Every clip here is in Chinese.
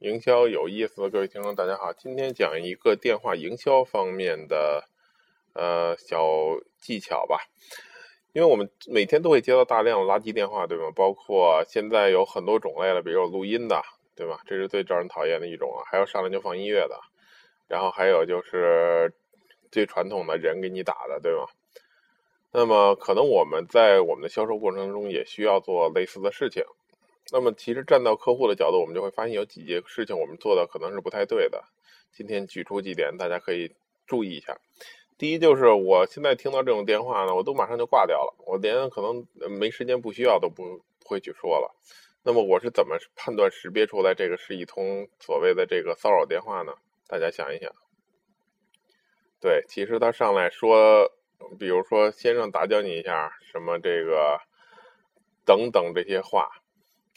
营销有意思，各位听众大家好，今天讲一个电话营销方面的呃小技巧吧。因为我们每天都会接到大量的垃圾电话，对吗？包括现在有很多种类了，比如有录音的，对吧？这是最招人讨厌的一种啊。还有上来就放音乐的，然后还有就是最传统的人给你打的，对吗？那么可能我们在我们的销售过程中也需要做类似的事情。那么，其实站到客户的角度，我们就会发现有几件事情我们做的可能是不太对的。今天举出几点，大家可以注意一下。第一，就是我现在听到这种电话呢，我都马上就挂掉了，我连可能没时间、不需要都不会去说了。那么，我是怎么判断识别出来这个是一通所谓的这个骚扰电话呢？大家想一想。对，其实他上来说，比如说“先生打搅你一下”，什么这个等等这些话。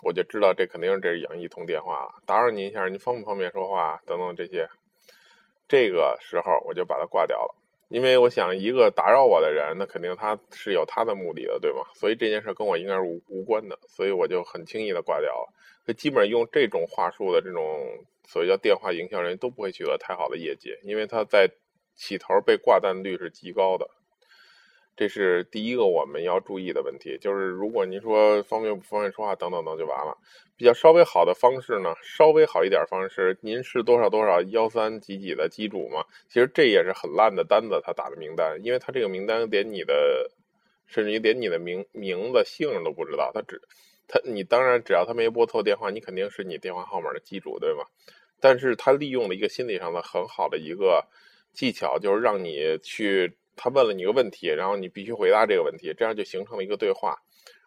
我就知道这肯定是这是杨一通电话了，打扰您一下，您方不方便说话？等等这些，这个时候我就把它挂掉了，因为我想一个打扰我的人，那肯定他是有他的目的的，对吗？所以这件事跟我应该是无无关的，所以我就很轻易的挂掉了。所以基本上用这种话术的这种所谓叫电话营销人都不会取得太好的业绩，因为他在起头被挂断率是极高的。这是第一个我们要注意的问题，就是如果您说方便不方便说话等等等就完了。比较稍微好的方式呢，稍微好一点方式，您是多少多少幺三几几的机主吗？其实这也是很烂的单子，他打的名单，因为他这个名单连你的，甚至于连你的名名字姓都不知道，他只他你当然只要他没拨错电话，你肯定是你电话号码的机主，对吗？但是他利用了一个心理上的很好的一个技巧，就是让你去。他问了你个问题，然后你必须回答这个问题，这样就形成了一个对话，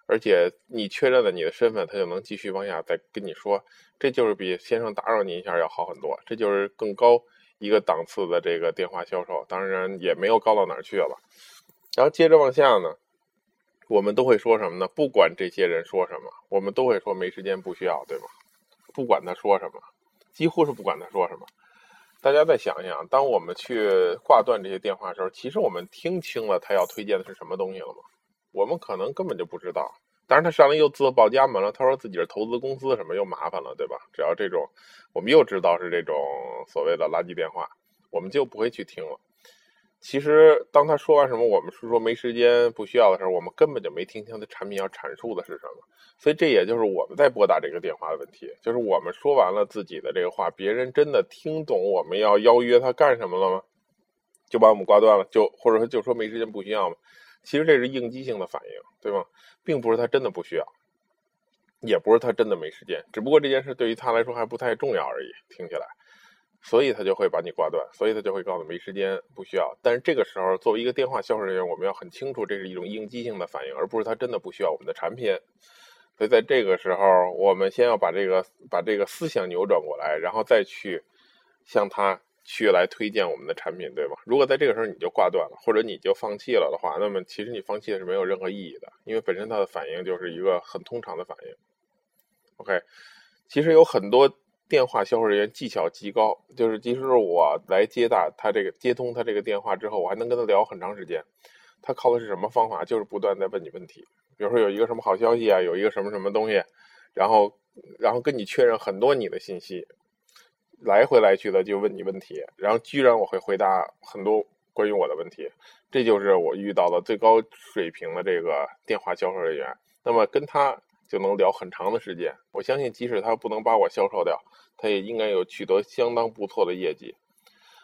而且你确认了你的身份，他就能继续往下再跟你说，这就是比先生打扰你一下要好很多，这就是更高一个档次的这个电话销售，当然也没有高到哪儿去了。然后接着往下呢，我们都会说什么呢？不管这些人说什么，我们都会说没时间，不需要，对吗？不管他说什么，几乎是不管他说什么。大家再想一想，当我们去挂断这些电话的时候，其实我们听清了他要推荐的是什么东西了吗？我们可能根本就不知道。当然，他上来又自报家门了，他说自己是投资公司，什么又麻烦了，对吧？只要这种，我们又知道是这种所谓的垃圾电话，我们就不会去听了。其实，当他说完什么，我们是说没时间、不需要的时候，我们根本就没听清他产品要阐述的是什么。所以，这也就是我们在拨打这个电话的问题，就是我们说完了自己的这个话，别人真的听懂我们要邀约他干什么了吗？就把我们挂断了，就或者说就说没时间、不需要吗？其实这是应激性的反应，对吗？并不是他真的不需要，也不是他真的没时间，只不过这件事对于他来说还不太重要而已。听起来。所以他就会把你挂断，所以他就会告诉没时间，不需要。但是这个时候，作为一个电话销售人员，我们要很清楚，这是一种应激性的反应，而不是他真的不需要我们的产品。所以在这个时候，我们先要把这个把这个思想扭转过来，然后再去向他去来推荐我们的产品，对吗？如果在这个时候你就挂断了，或者你就放弃了的话，那么其实你放弃的是没有任何意义的，因为本身它的反应就是一个很通常的反应。OK，其实有很多。电话销售人员技巧极高，就是即使我来接打他这个接通他这个电话之后，我还能跟他聊很长时间。他靠的是什么方法？就是不断在问你问题，比如说有一个什么好消息啊，有一个什么什么东西，然后然后跟你确认很多你的信息，来回来去的就问你问题，然后居然我会回答很多关于我的问题，这就是我遇到的最高水平的这个电话销售人员。那么跟他。就能聊很长的时间。我相信，即使他不能把我销售掉，他也应该有取得相当不错的业绩。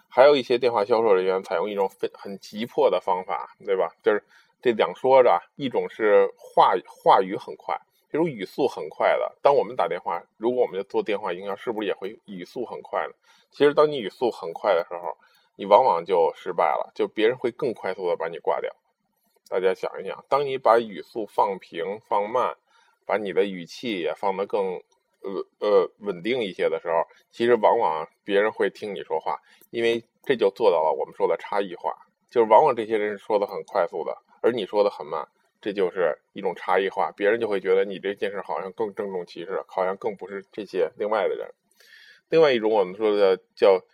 还有一些电话销售人员采用一种很很急迫的方法，对吧？就是这两说着，一种是话话语很快，这种语速很快的。当我们打电话，如果我们做电话营销，是不是也会语速很快呢？其实，当你语速很快的时候，你往往就失败了，就别人会更快速的把你挂掉。大家想一想，当你把语速放平、放慢。把你的语气也放得更，呃呃稳定一些的时候，其实往往别人会听你说话，因为这就做到了我们说的差异化，就是往往这些人说的很快速的，而你说的很慢，这就是一种差异化，别人就会觉得你这件事好像更郑重其事，好像更不是这些另外的人。另外一种我们说的叫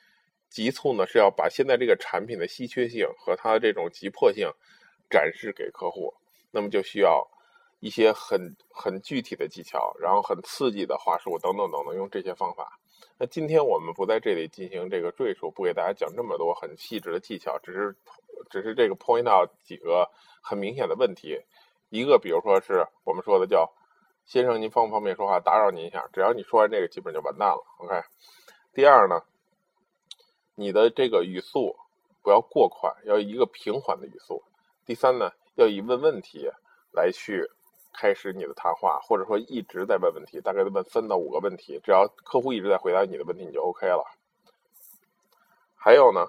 急促呢，是要把现在这个产品的稀缺性和它的这种急迫性展示给客户，那么就需要。一些很很具体的技巧，然后很刺激的话术等等等等，用这些方法。那今天我们不在这里进行这个赘述，不给大家讲这么多很细致的技巧，只是只是这个 point out 几个很明显的问题。一个，比如说是我们说的叫“先生，您方不方便说话？打扰您一下。”只要你说完这个，基本就完蛋了。OK。第二呢，你的这个语速不要过快，要一个平缓的语速。第三呢，要以问问题来去。开始你的谈话，或者说一直在问问题，大概问三到五个问题，只要客户一直在回答你的问题，你就 OK 了。还有呢，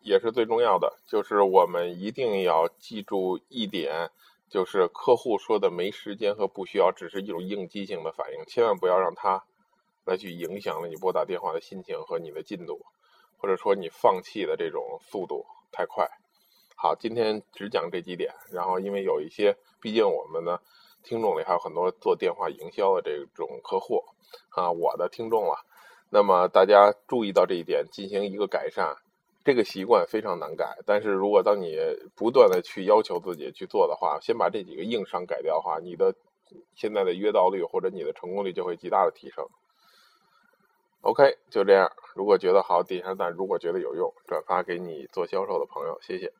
也是最重要的，就是我们一定要记住一点，就是客户说的没时间和不需要，只是一种应激性的反应，千万不要让他来去影响了你拨打电话的心情和你的进度，或者说你放弃的这种速度太快。好，今天只讲这几点。然后，因为有一些，毕竟我们呢，听众里还有很多做电话营销的这种客户啊，我的听众了。那么大家注意到这一点，进行一个改善。这个习惯非常难改，但是如果当你不断的去要求自己去做的话，先把这几个硬伤改掉的话，你的现在的约到率或者你的成功率就会极大的提升。OK，就这样。如果觉得好，点一下赞；如果觉得有用，转发给你做销售的朋友，谢谢。